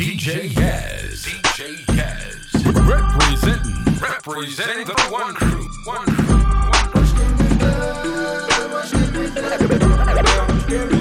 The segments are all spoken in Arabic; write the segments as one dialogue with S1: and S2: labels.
S1: DJ Yaz. DJ Yaz. Representing. Representing the one crew. One crew. One crew.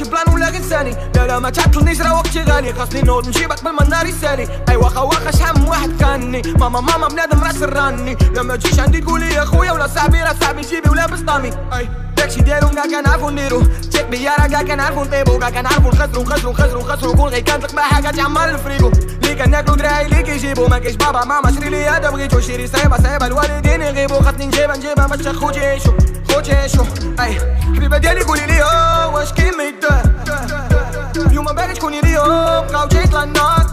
S2: ألو واش كاين شي بلان ولا غير ثاني؟ لا لا ما تعطلنيش راه وقتي غالي خاصني نوض نجيبك من النار يسالي. اي واخا واخا شحال من واحد كاني. ماما ماما بنادم راس راني لما تجيش عندي تقولي يا خويا ولا صاحبي راه صاحبي جيبي ولا بسطامي. أي داكشي ديالو كاع كنعرفو نديرو. تيك بيا راه كاع كنعرفو نطيبو كاع كنعرفو نخسرو نخسرو نخسرو نخسرو. كون غير كانت لقمة حاجة تعمر الفريقو. اللي كناكلو دراعي اللي كيجيبو. ما كاينش بابا ماما شري لي هذا بغيتو. شيري صعيبة صعيبة الوالدين يغيبو. خاصني نجيبها نجيبها باش خوتي يعيشو. خوتي يعيشو أي حبيبة ديالي قولي لي واش كاين ما يدار؟ اليوم باغي تكوني ليا بقاو جيت للنار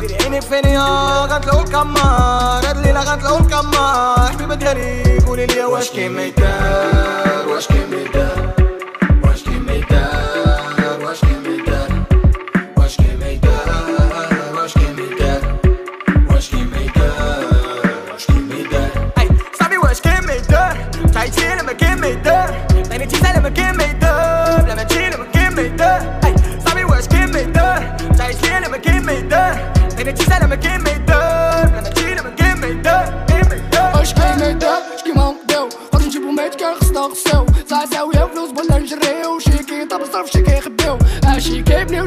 S2: ديري عيني فيني غنطلعو الكمار هاد الليلة غنطلعو الكمار حبيبة ديالي قولي لي واش كاين ما يدار؟ واش كاين ما يدار؟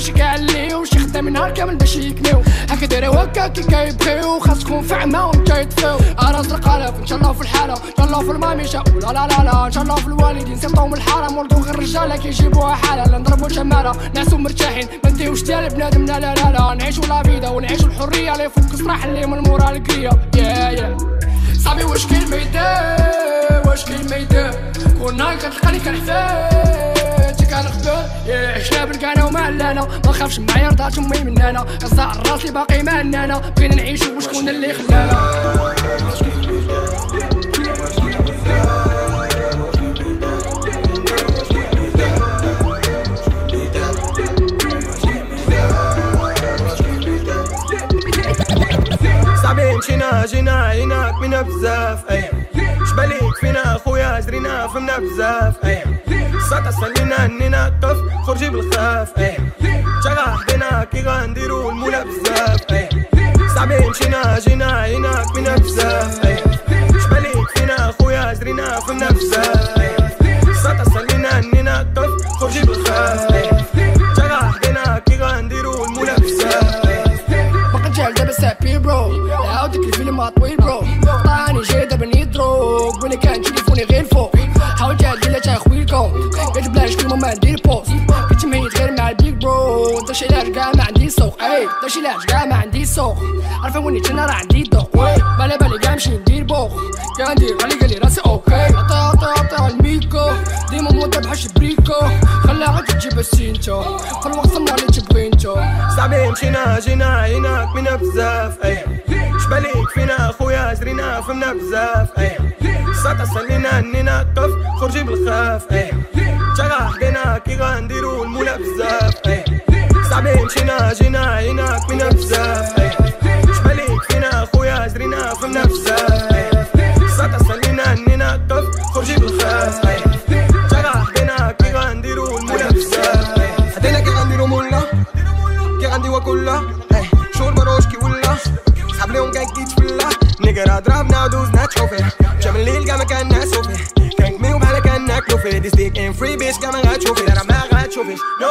S3: شي كيعليو شي خدامين نهار كامل باش يكنيو. هكا دايريو هكا كي كيبغيو خاص تكون فاهمة وانت يطفيو زرق الف إن شاء الله في الحالة. إن شاء الله في الماميشة ولا لا لا لا إن شاء الله في الوالدين. من الحرام ولدو غير الرجالة كيجيبوها حالة. لا نضربو شمالة نعسو مرتاحين. ما نديوش ديال بنادم لا لا لا نعيشو لا فيدا ونعيشو الحرية. اللي فوق الصراحة اللي من مورا الكرية يا يا صاحبي واش كاين ما يدار واش كاين ما يدار كنا كتلقاني كنحفاد كنخدم يا عشنا بالكانا وما علانا ما خافش معايا رضات امي من أنا غزا راسي باقي ما عندنا بغينا نعيشو وشكون اللي خلانا.
S2: مشينا جينا عيناك منا بزاف أي. شباليك فينا خويا جرينا فهمنا بزاف أي. ساعة سلينا أننا كف خرجي بالخاف إيه. شغع حدنا كي غنديرو المولى بزاف إيه. صعبين مشينا جينا عيناك من بزاف إيه. شبالي فينا خويا جرينا
S3: في النفسات داكشي علاش كاع ما عندي سوق عارفة وين أنا راه عندي ذوق بالي بالي كاع نمشي ندير بوخ كاع ندير غالي قالي راسي أوكي عطا عطا عطا الميكو ديما موضة بحال شبريكو خليها غير تجيب السينتو في الوقت صنع اللي تبغي انتو
S2: صاحبي مشينا جينا عيناك منا بزاف اي شباليك فينا خويا جرينا فهمنا بزاف اي ساتا سلينا اننا طف خرجي بالخاف اي جاغا حدينا كي غنديرو المولا بزاف اي صعبين شنا جينا عيناك بنفسه شباليك فينا خويا زرينا في النفسه صدى سلينا نينا كف خرجي بالخاف جرح بينا كي غنديرو المنافسه حدينا كي غنديرو مولا. كي غندي وكلا إيه، شور مروش كي ولا. صحاب ليهم كان كي تفلا نقرا ضربنا ودوزنا تشوفي جام الليل كما كان ناسوفي. كان كميو وبحالا كان ناكلوفي. ديز ديك ان فري بيش كما غاتشوفي. لا ما غاتشوفيش نو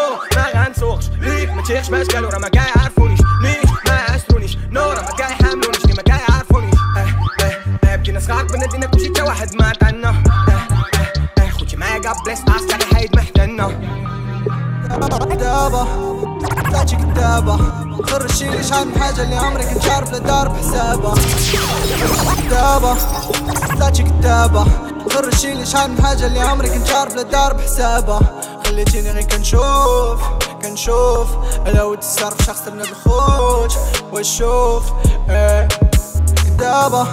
S2: ليك ما قالوا راه ما كاع يعرفونيش نيش ما عاشرونيش نو راه ما كاع يحملونيش لي ما كاع يعرفونيش آه آه آه بدينا صغار بنادينا كلشي تا واحد ما عطانا. آه آه آه خوتي معايا كاع بلاص عسكري حيد محتنا
S4: دابا طلعتي كدابة خرجتي لي شحال من حاجة اللي عمري كنت عارف لا دار بحسابها دابا طلعتي كدابة خرجتي لي شحال من حاجة اللي عمري كنت عارف لا دار بحسابها خليتيني غير كنشوف. كنشوف ود الصرف شخص من الخوت واشوف إيه كدابة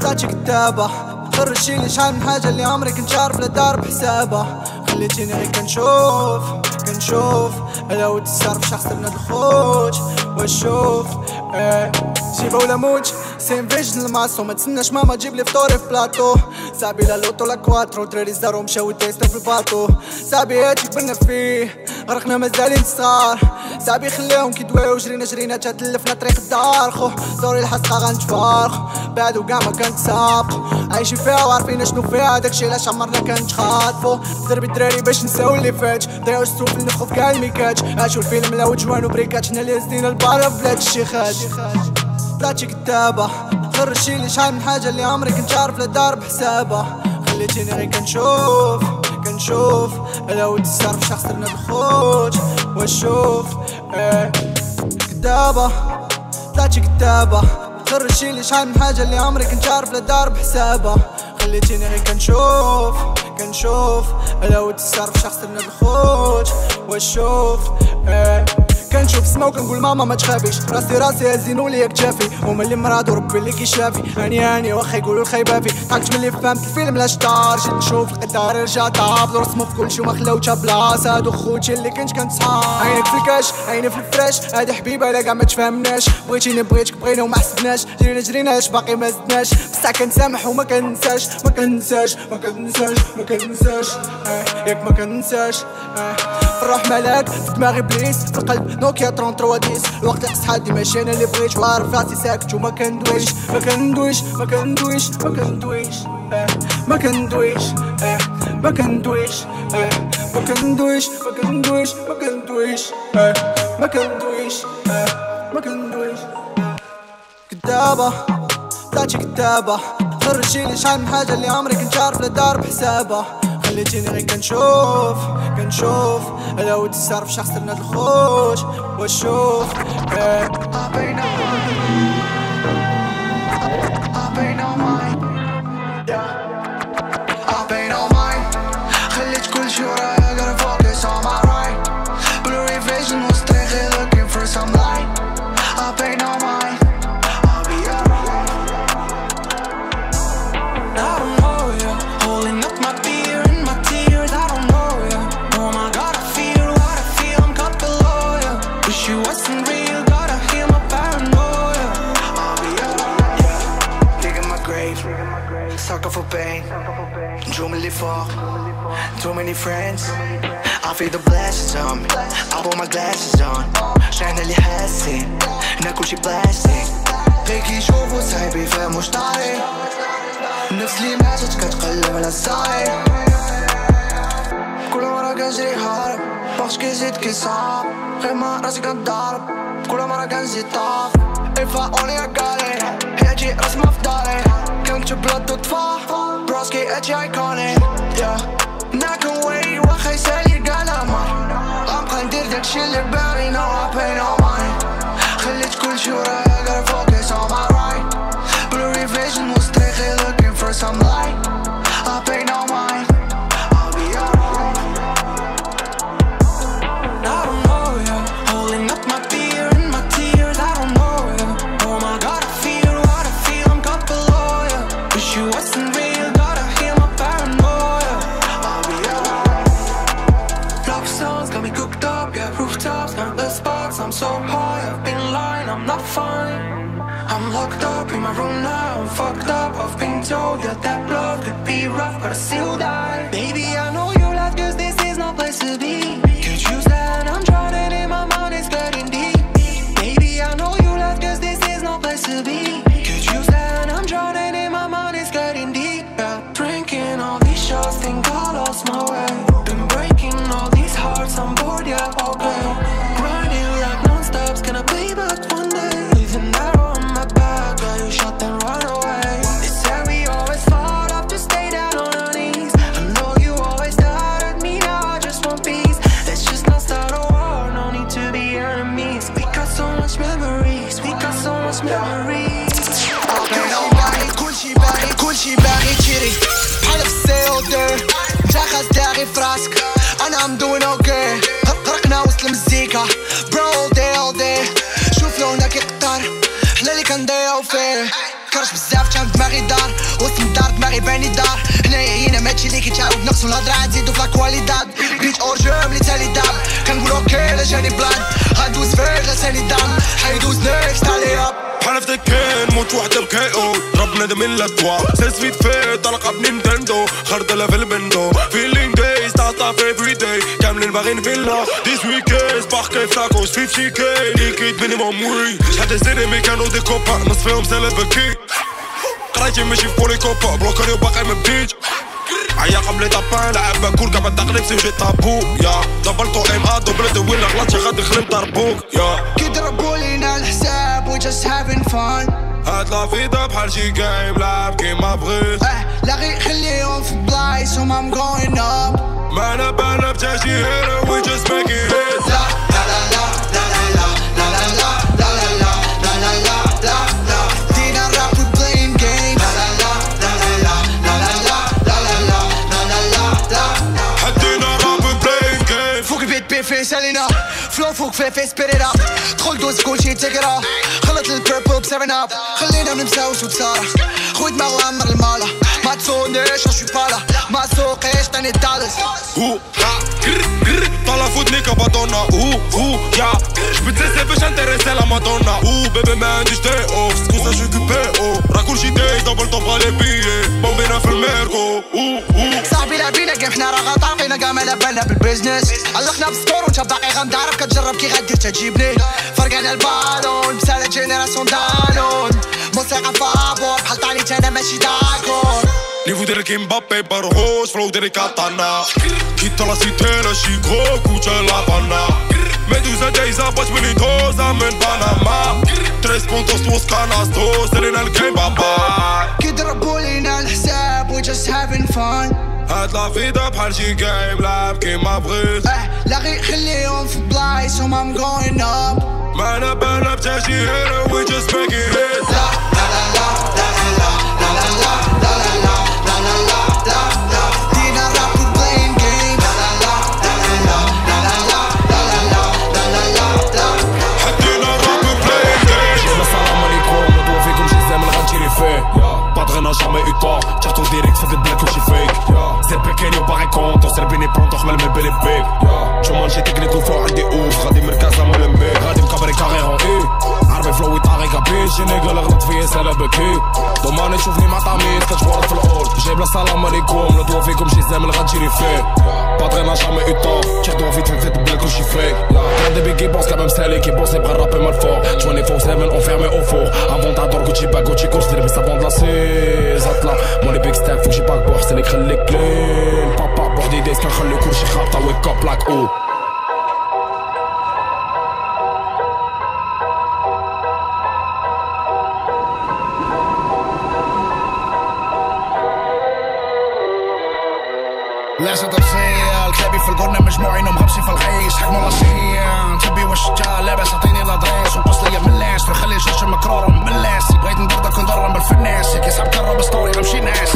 S4: طلعتي كتابة. خرجي لي شحال من حاجة اللي عمري كنت عارف لا دار بحسابها خليتيني غير كنشوف كنشوف لو تصرف شخص من الخوت واشوف إيه جيبه ولا موت سين فيجن الماسو ما تسناش ماما تجيب لي فطوري في بلاطو صاحبي لا لوتو لا كواترو دراري زارو مشاو تيستو في الباطو صاحبي هاتي كبرنا فيه غرقنا مازالين صغار صاحبي خليهم كي دواو جرينا جرينا تلفنا طريق الدار خو زوري الحسقة غنتفارخ بعدو كاع ما كنت سابقو عايشين فيها وعارفين شنو فيها داكشي علاش عمرنا كنتخاطفو دربي الدراري باش نساو اللي فات ضيعو السوق نخو في كاع الميكات عاشو الفيلم لا وجوان وبريكات حنا اللي هزينا البارا في بلاد الشيخات طلعتي كتابة خرجتي لي شحال من حاجة اللي عمري كنت عارف لا دار بحسابها خليتيني غير كنشوف كنشوف. لو تصرف شخص لنا الخوت واشوف. إيه كتابة طلعتي كتابة خرجتي لي شحال من حاجة اللي عمري كنت عارف لا دار بحسابها خليتيني غير كنشوف كنشوف. لو تصرف شخص لنا الخوت واشوف. إيه كنشوف سما وكنقول ماما ما تخافيش راسي راسي هزينو ليا كتافي هما اللي مراد وربي اللي كيشافي. هاني هاني واخا يقولوا الخيبه في ضحكت ملي فهمت الفيلم لا شطار جيت نشوف القدار رجع طاب. رسمو في كلشي وما خلاوتها بلاصة. هادو خوتي اللي كنت كنصحاب عينك في الكاش عيني في الفراش. هادي حبيبة لا كاع ما تفهمناش. بغيتيني بغيتك بغينا وما حسبناش. جرينا جرينا اش باقي ما زدناش. بصح كنسامح وما كنساش. ما كنساش ما كنساش ما كنساش. آه، ياك ما كنساش. آه، الروح ملاك في دماغي بليس في القلب نوكيا 33 ديس الوقت اصحى ديما ماشي أنا اللي بغيت وعارف راسي ساكت وما كندويش ما كندويش ما كندويش ما كندويش آه، ما كندويش آه، ما كندويش آه، ما كندويش ما كندويش ما كندويش آه، ما كندويش آه، ما كندويش كتابة طلعتي كتابة خرجتي لي شحال من حاجة اللي عمري كنت عارف لا دار بحسابها خليتيني غير كنشوف كنشوف. لو تصرف شخص لنا الخوت واشوف
S5: فوق Too many friends. I feel the blessings on me. I put my glasses on. شحنا اللي حاسين هنا كلشي بلاستيك غير كي يشوفو صاحبي يفهمو شطاري النفس اللي ماتت كتقلب على الصاير كل مرة كنجري هارب. باغش كيزيد كيصاب غير ما راسي كنضارب كل مرة كنزيد طاف. If I only I got it. حياتي رسمة في داري. puntje blad tot 12 Broski, edgy, iconic, yeah Not gonna wait, wacht, hij zei je gala, man I'm gaan dit, dat chill, ik ben, you know, I pay no mind Gelid, cool, sure, I gotta focus on my right. Blurry vision, was tegen, looking for some light I pay no
S4: mind نلقاو كرش بزاف كان
S5: دماغي دار وسط الدار دماغي باني دار. هنايا هنا ماشي اللي تعاود نقصو الهضرة غنزيدو في لأكواليداد. بيت اور جوم لي تالي داب كنقول أوكي لا جاني بلاد. غندوز فيه لا تاني دام حيدوز نيكست علي عليا
S6: بحال في كان موت وحدة بكاو ضربنا دم لا توا. سيس في فيت طلقة بنينتندو. خردلة في البندو. فيلينغ taf everyday كاملين باغيين فيلا 18 كيس باركاي فلاكو 50 كي ليكيد مينيموم وي شحال تاع زيني كانو دي كوبا نص فيهم سالب بكي قرايتي ماشي في بولي كوبا بلوكاني وباقي ما بديتش عيا قبل طابان لعب باكول قبل تقليب سيجي طابو يا دبل تو ام ا دبل دويل غلطش غادي خليم ضربوك يا
S5: كيضربوا لينا الحساب وي جاست هافين فان
S6: هاد لا فيدا بحال شي جايب لعب كيما بغيت
S5: آه لا غير خليهم في بلايصهم ام جوين اب going up
S6: ما انا بانا بتاجي هيرو we just make it hit
S5: لا لا لا لا لا لا لا لا لا لا لا لا لا لا لا لا دينا rap we playing games لا لا لا لا لا لا لا لا لا لا لا لا لا لا
S6: حدينا راب
S5: flow full cliff, spit it up. Gooi door check
S6: it out. Purple op up Geleerd aan hemzelf, zoet Sarah. Goed maar aan, maar mala. Maar pala. Maar zo geest en het alles. Hoe, ha, grr, grr. Tala voet, nikke, badonna. Hoe, hoe, ja. Spitsen, ze verschijnt, er
S5: is Madonna. Hoe, baby, man, die. أنا مالا بالنا بالبيزنس علقنا بالسكور وانت باقي غنضرب كتجرب كي غدير تجيبني. فرقعنا البالون بسالة جينيراسيون دالون. موسيقى فابور بحال طاليت أنا ماشي داكور.
S6: نيفو ديال كيمبابي برهوش فلو ديال كاتانا كيتا لا سيتي لا شيكو كوتا لا بانا ميدوزا جايزا باش مني دوزا من باناما تريس بونتوس توس كاناستو سيرينا الكيم
S5: بابا كيضربوا لينا الحساب We just having fun.
S6: هاد لا فيدا بحال شي جيم لعب كيما بغيت
S5: آه لا غير خليهم في بلايصهم I'm going up
S6: ما انا بانا هيرو we just make it hit
S5: لا لا لا لا لا لا لا لا لا لا لا
S7: Mais les pantalons, je m'allume bel et big. Tu c'est le bucky Domani tu venis ma tamine, que j'vois le hall J'ai blé salam alaikum, le doigt vie comme j'y aime, le rat j'y Pas de n'a jamais eu tort, tire doigt vite, fais vite, blague que j'y fais. Quand des biggie boss, quand même c'est les qui boss, les bras rappés mal fort. 24-7, enfermé au four. Avant t'adore Gucci bag, Gucci course, j'ai remis sa bande lassée Zatla, moi les big steps, faut que j'y c'est les crêles, clés. Papa, bordé des skins, j'ai le cours, j'ai rap,
S8: t'as wake تفصيل كلابي في القرنة مجموعين ومغمسين في الغيش حكموا راسيا تبي واش جا لاباس عطيني لادريس وقص ليا ملاس نخلي جوج مكرور ملاس بغيت نبردك ونضرب بالفناس كي صعب كرب ستوري غنمشي ناس.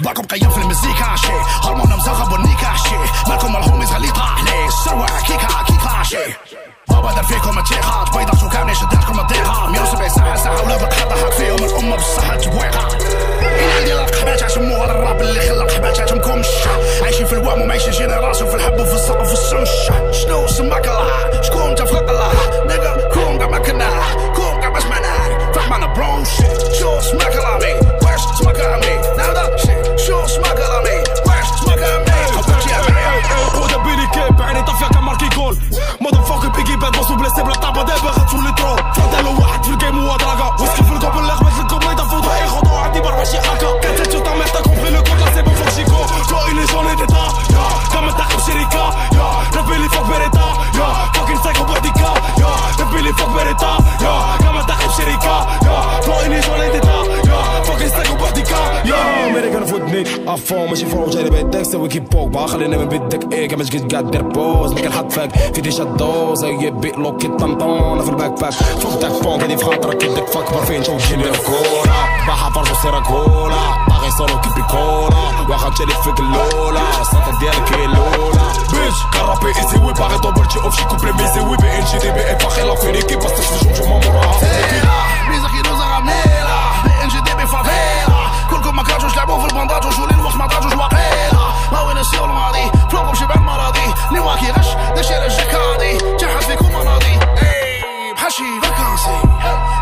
S8: باكم قيم في المزيكا شي هرمون مزغب والنيكا شي مالكم الهوميز غالي طاح لي السروع كيكا كيكا شي بابا دار فيكم التيخات بيضات وكاملين شداتكم الضيقة. 170 ساعة ساعة ولا بقى ضحك فيهم الأمة بصحة تبويقة إن عندي القحبات عشموها الراب اللي خلى قحباتهم كومش عايشين في الوهم ومعيشين جينيراسيون في الحب وفي السقف وفي السمش شنو سماك الله شكون تفرق الله نيجا كون قاع ما كنا كون قاع ما سمعنا فهمنا برو شيت شو سماك الله مي واش سماك الله مي نادا شيت شو سماك الله مي واش سماك الله مي حبك يا مي
S7: ودا بيلي كيب عيني طافية كماركي جول مودن فوق بيجي باد بوس وبلاسي بلا طابة دابا غتفول لي ترو ik hip hop. Waar ga je nemen bij dek? Ik heb een skit gat der poos. Je shadows? Hey, je bit lock it pam pam. Even backpack. Fuck dek pong. Die vrouw trak ik dek fuck. Waar vind je ook geen meer cola? Waar ga varzo sera cola? Waar is solo kipi cola? Waar ga jelly fuck lola? Santa dier ke lola. Bitch, karapé is it whip. Waar is dobbert je of je couple mis it whip. Je debe en pachela. Fini kip. Pas te schoon, je m'en mora. Mizakhi nous a ramené là. BNGDB favela. Kulko makajo, j'la bouffe le bandage. J'voulais nous voir ce matin, j'vois نسيو الماضي. فلوكم شبع المراضي نواكي غش دشي رجك راضي جحد فيكم مناضي اي
S9: بحشي فاكانسي.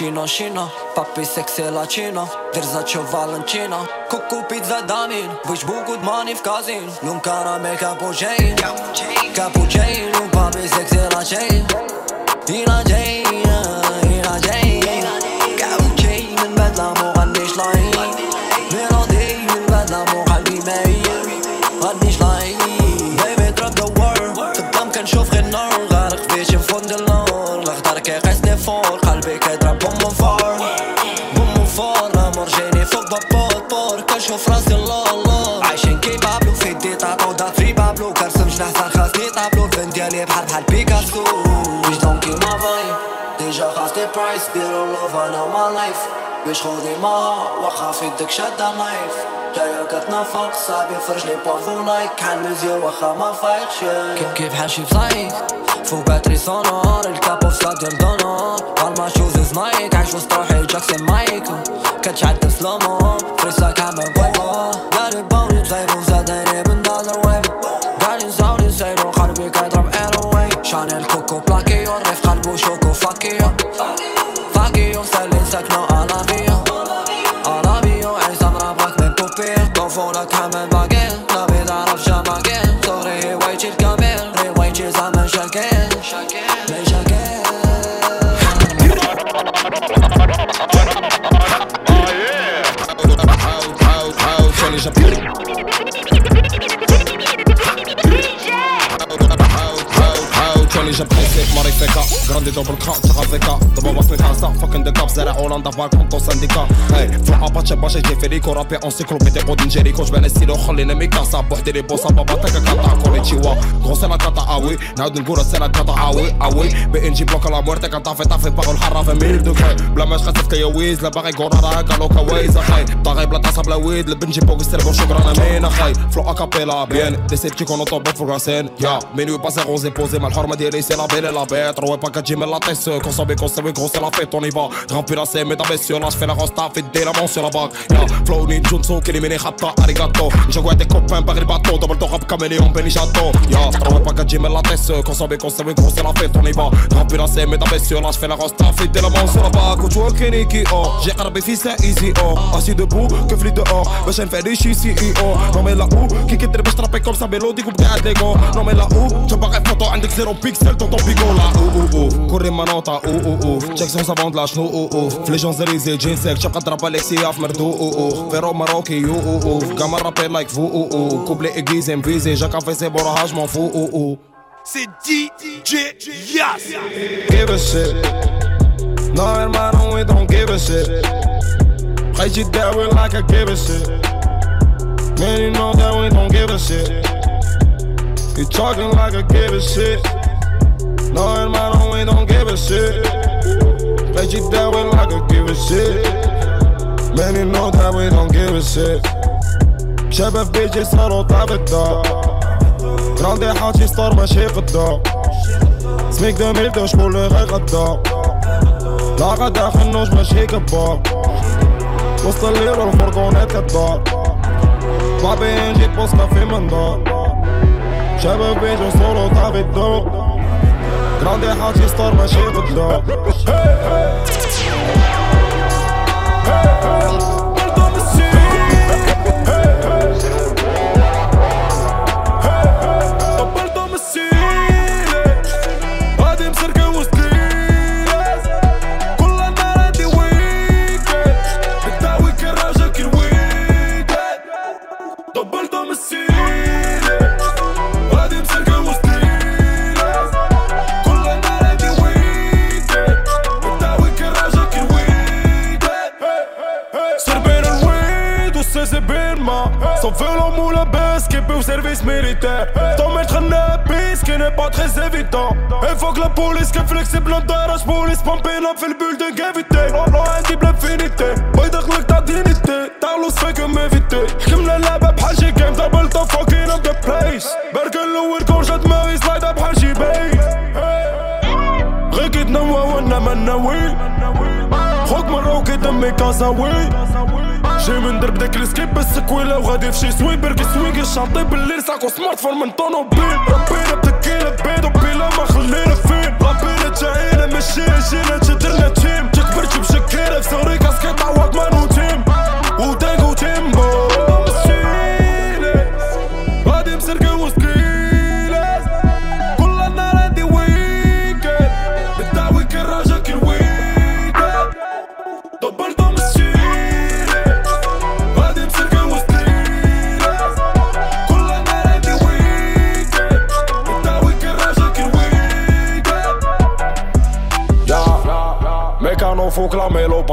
S9: Cino, cino, papi seksi lacino Dirza që valenqino Kuku pizza damin Vëq buku t'mani f'kazin Lun karamel kapuqejn chain, Lun papi seksi lacejn Ina gjejn Ina gjejn Kapuqejn Min bedla mu għanni shlajn Melodin Min bedla mu qalbi mejn Għanni shlajn Baby drop the world Të dam kan shof ghenor خودي ما في يدك شادة نايف جاية كتنفق صعب يفرج لي بوفو لايك كحل مزيور واخا ما فايقش كيف كيف حاشي في زايك فوق باتري سونور الكابو في ستاديوم دونور بالما شوز نايك عايش وسط روحي جاكسون مايك كتعدل سلومو فريساك عامل بويبو داري بوني تلايفو زادني من دادر ويف قالي زاولي سيرو قلبي كيضرب ايروي شانيل كوكو بلاكيو رغيف قلبو شوكو فاكيو فاكيو سالي ساكنو الافيو الافيو Déjà plus
S7: توني جاب بريسيك ماريفيكا غراندي دوبل كرا تغافيكا دابا باك نتعصا فاكن دي كاب زرع هولندا بالكم تو سانديكا هاي في الاباتشي باشا جي فيريكو رابي انسيكلوبيدي قود نجيريكو جبان ستيلو خلينا ميكاسا بوحدي لي بوسا بابا تاكا كاتا كونيتشيوا غو سي لا كاتا اوي نعاود نقول سي لا كاتا اوي اوي بي ان جي بلوك لا مورتي كطافي طافي باغو الحرة في ميل دوكاي بلا ما خاصف كيويز لا باغي كورا راه هكا لوكا ويزا خاي طاغي بلا طاسا بلا ويد لبنجي بوك ستربو شكرا انا مينا خاي فلو اكابيلا بيان ديسيبتيكون اوتو بوك فوغاسين يا مينوي باسي غوزي بوزي مع الحرمة ديالي c'est la belle et la bête. Ouais, pas qu'à mais la tête. Consommé, consommé, gros, c'est la fête, on y va. Ramper la scène, mais ta blessure, là, j'fais la rasta, fait dès l'avant sur la bague. Yeah, flow, ni Junso, qui élimine, rapta, arigato. J'envoie tes copains par les bateaux, double ton rap, caméléon, béni, j'attends. Yeah, ouais, pas qu'à mais la tête. Consommé, consommé, gros, c'est la fête, on y va. Ramper la scène, mais ta blessure, là, j'fais la rasta, fait dès l'avant sur la bague. Tu vois, Keniki, oh, j'ai arabé, fils, c'est easy, oh. Assis debout, que flit dehors. Bah, j'aime faire des chichi, oh. Non, mais là où, qui quitte les bêches, comme ça, mélodie, coupe des Non, mais là où, tu photo, index 0 pixel, Ton ton bigot là. Ouh ouh ouh. كوري ما نوطا اوه اوه اوه جاكسون سافون لا شنو اوه اوه في لي جونزيليزي جينسك تبقى تضرب الكسيا في مردو اوه اوه فيرو ماروكي يو اوه اوه كاما رابي لايك فو اوه اوه كوبلي ايجيزي مفيزي جاكا في سي بوراهاج مون فو اوه اوه
S10: C'est DJ Yas.
S7: give a shit. No hermano we don't give a shit. Play you that we like I give a shit. Man you know that we don't give a shit. You talking like I give a shit. No hermano we don't give a shit. Play you that we like I give a shit. Man know that we don't give a shit. شباب بيجي صاروا طاب الدار جراندي حاجي ستار ماشي قدام سميك دمير شكون اللي غيغدا لا غدا خنوش ماشي كبار وسط الليل والفرقونات كدار بابي نجي بوسطة في منظار شباب بيجو صورو طاب الدار جراندي حاجي ستار ماشي قدام
S6: pas très évident Et faut que la police qui est flexible d'arrache police Pumping up fait le building évité Non, non, indicible infinité بيدخلك ta dignité تعلوس فيك m'éviter حكمنا اللعبة بحال شي game double the fucking up the place بركن الأول كون جا دماغي سلايدة بحال شي بي غير كي تنوى وأنا ما ناوي خوك مرة وكي دمي كازاوي جاي من درب داك السكيب السكويلة وغادي في شي سوي بركي سوينكي شاطي بالليل ساكو سمارت فون من طونوبيل ربينا بتكينا بيض وبيلا ما خلينا فين ربينا جاينا ماشي جينا تشدرنا تيم تكبرت بشكيرة في سوري كاسكيت عواك مانو تيم ودانغو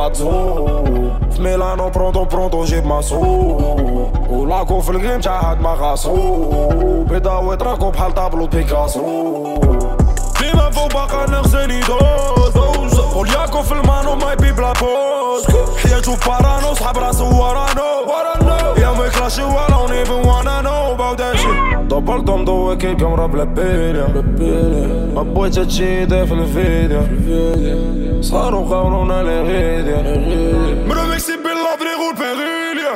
S6: باتزو في ميلانو برونتو برونتو جيب ماسو ولاكو في الجيم تاع هاد ما غاسو بيضاوي تراكو بحال طابلو بيكاسو ديما فوق باقا نغزني دوز ولياكو في المانو ماي بي بلا بوز. حياتو بارانو صحاب راسو ورانو. يا ما يكلاشي ولا نيفن وأنا نو. باو that shit دبرتهم ضوي كيف كاميرا بلا بيليا ما بغيت هادشي في الفيديو صاروا قاولونا لي غيديا. مرو ميكسي بالله فريغو البيغيليا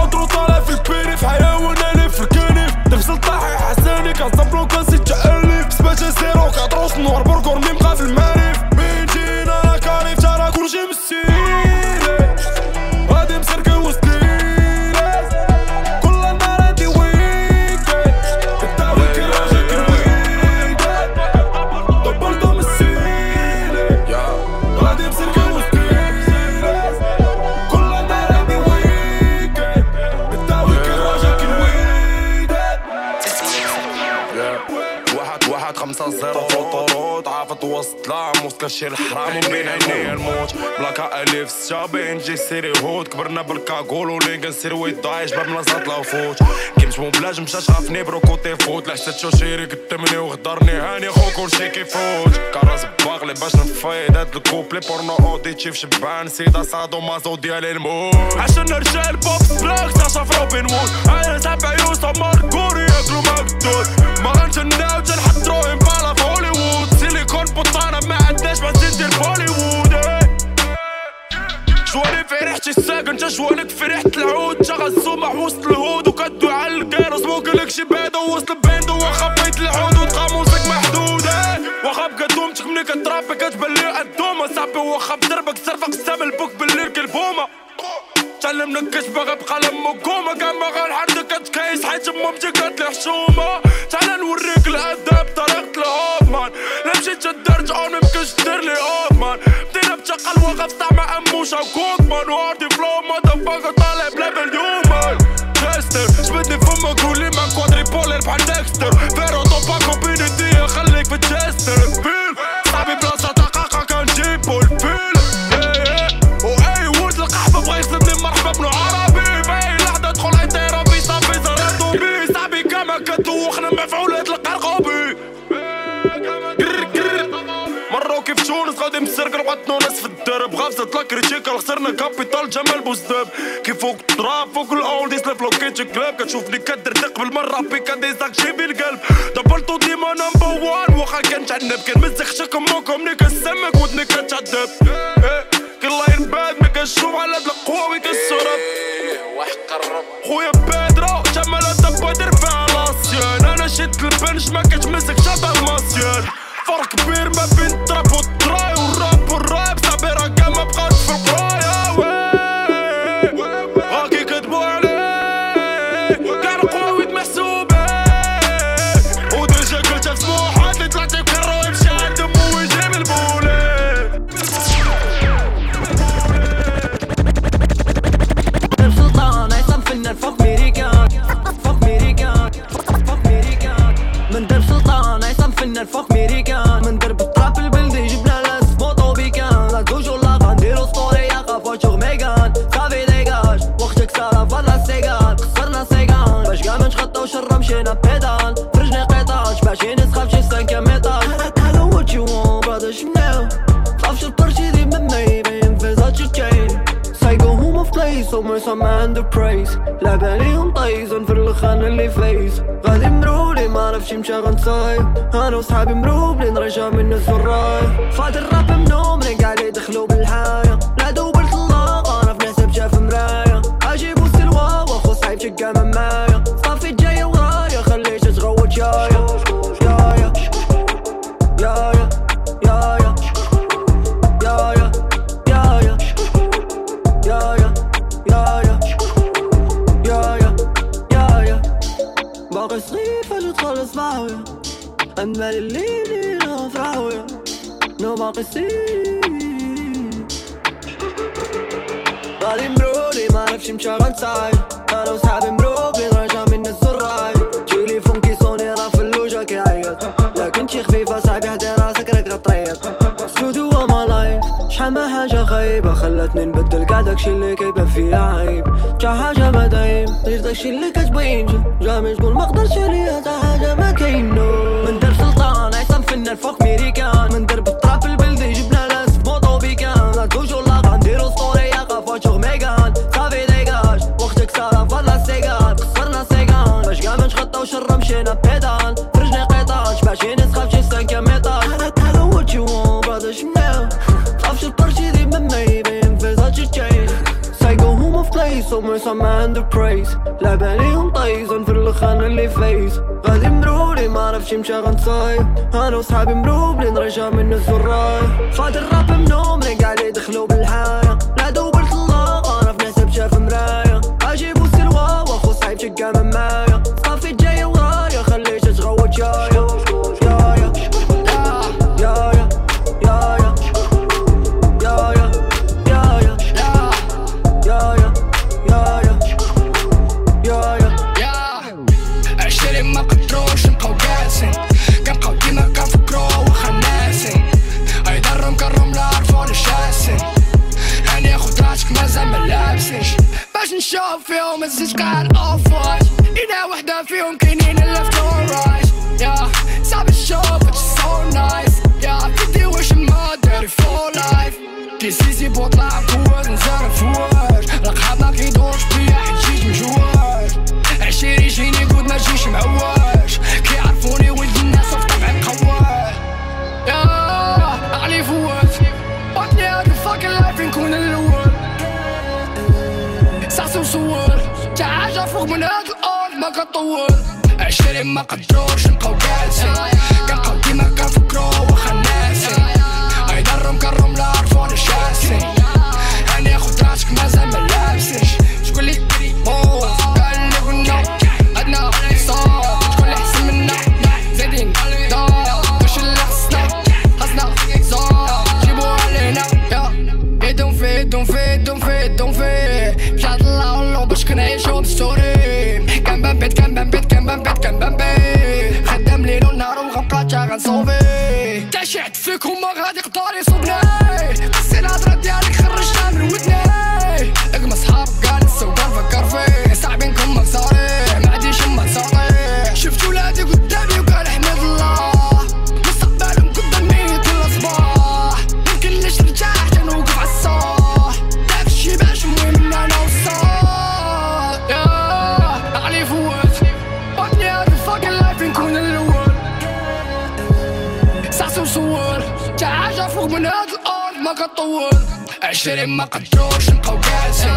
S6: اوترو طالع في البيري في حيوان أنا في الكنيف تفصل طاحي حساني كنصبلو كنسيت تألف سباتي سيرو كاتروس نوار بركور ميم في الماريف واحد خمسة عافت وسط لاموس كشي الحرام وبين عيني الموت. بلاكا ألف ستة بين جي سيري هود. كبرنا بالكاكول ولينك نسير ويد دايش باب منصات لا فوت. كيمش مو بلاج مشاش غافني برو كوتي فوت. لحسيت شو شيري قدامني وغدرني. هاني خو كلشي كيفوت. كراس باغلي باش نفايد هاد الكوبلي بورنو اوديتي في شبان. سيدا سادو مازو ديال الموت. عشان رجال بوب بلاك تشاف روبن وود. أنا تابع يوسف ماركوري ياكلو مقدود ما غنتناو تنحضروهم بالا في هوليوود. سيليكون بوطانة ما عندناش ما تزيد دير بوليوود. جواني في ريحتي الساكن تا جوانك في ريحة العود تا غزومح وسط الهود وكدو على الكيروس موكلك شي بعدا وسط البيندو واخا بيت العود وتقاموسك محدود إيه. واخا بقى دومتك ملي كترابي كتبان لي الدومة صاحبي واخا بدربك صرفك قسام البوك بالليل كالبومة تعلمنا الكشف باغي وقومة كان ما غنحردك كتكيس حيت مامتي كانت حشومة تعال نوريك الأدب طريقة الهوفمان لا مشيت درت اون ميمكنش دير لي اوفمان بدينا بتقل وقف طعم اموشة وكوكمان وهاردي فلو ماذا فاكر طالع بلا باليوم تستر جبدني فمك قولي ما كوادري بولر بحال ديكستر. فيرو كريتيكال خسرنا كابيتال جمال بوزداب كيف فوق التراب فوق الاولديز لبلوكيت كلاب كتشوفني كدردق بالمرة بيك ديزاك جيبي القلب دبلتو ديما نمبر وان واخا كنتعنب كنمزق شكم موكم. ملي كنسمك ودني كتعذب إيه، كل لاين باد ما كنشوف على هاد القوة كنشرب خويا بيدرو جمال الدبا دير فيها لاسيان أنا شد البنش ما كتمسك وهم سمعان ذا برايز لعب عليهم طيزون في الخان اللي
S11: فايز. غادي مرولي معرفش مشى غنصايب أنا وصحابي مروبلين راجع من الزرايب فاد الراب منهم رجع لي دخلوا لا دو مشى غنساي أنا وصحابي مروبي راجع من الزراي جيلي فونكي صوني راه في اللوجة كيعيط لكن شي خفيفة صاحبي حدي راسك راك غطريط سودو ما لايف شحال ما حاجة خايبة خلتني نبدل كاع داكشي اللي كيبان فيا عيب. جا حاجة ما دايم. غير داكشي اللي كتبين جامي تقول ما قدرش عليا تا حاجة ما كاينو من در سلطان عصام فنان فوق ميريكان. من ذا برايس لا عليهم طيز في الخان اللي فايز غادي مروري ما عرفش مشى غنصاي أنا وصحابي مروبلين رجع من الزراي فات الراب منهم اللي قاع دخلوا بالحارة لا دوبلت الله أنا في نحسب شاف مرايا اجيبو سلوى واخو صعيب شقا معايا
S3: عزيز كان اوف وايت ايده وحدة فيهم كي سعسي وصور تا حاجة فوق من هاد الأرض ما كطول. عشرين ما قدروش نبقاو جالسين كنبقاو ديما كنفكرو واخا ناسين ايضرهم كرهم لا عرفوني شاسين هاني خد راسك مازال sauver T'achètes ce qu'on m'a dans les عشرين ما قدروش نبقاو جالسين.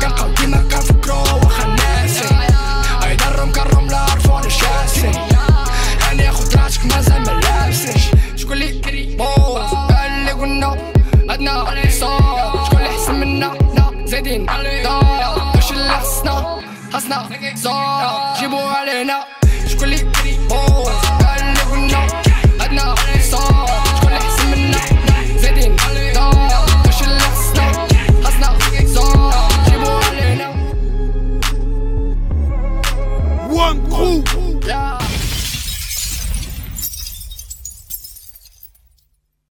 S3: كنبقاو ديما كنفكرو واخا ناسين ايضرهم كرهم لا عرفوني شاسين هاني خد راسك مازال ما لابسينش شكون لي موز قال لي قلنا عندنا صوت. شكون اللي احسن منا؟ زايدين دار واش اللي خصنا خصنا زور جيبو علينا. شكون لي موز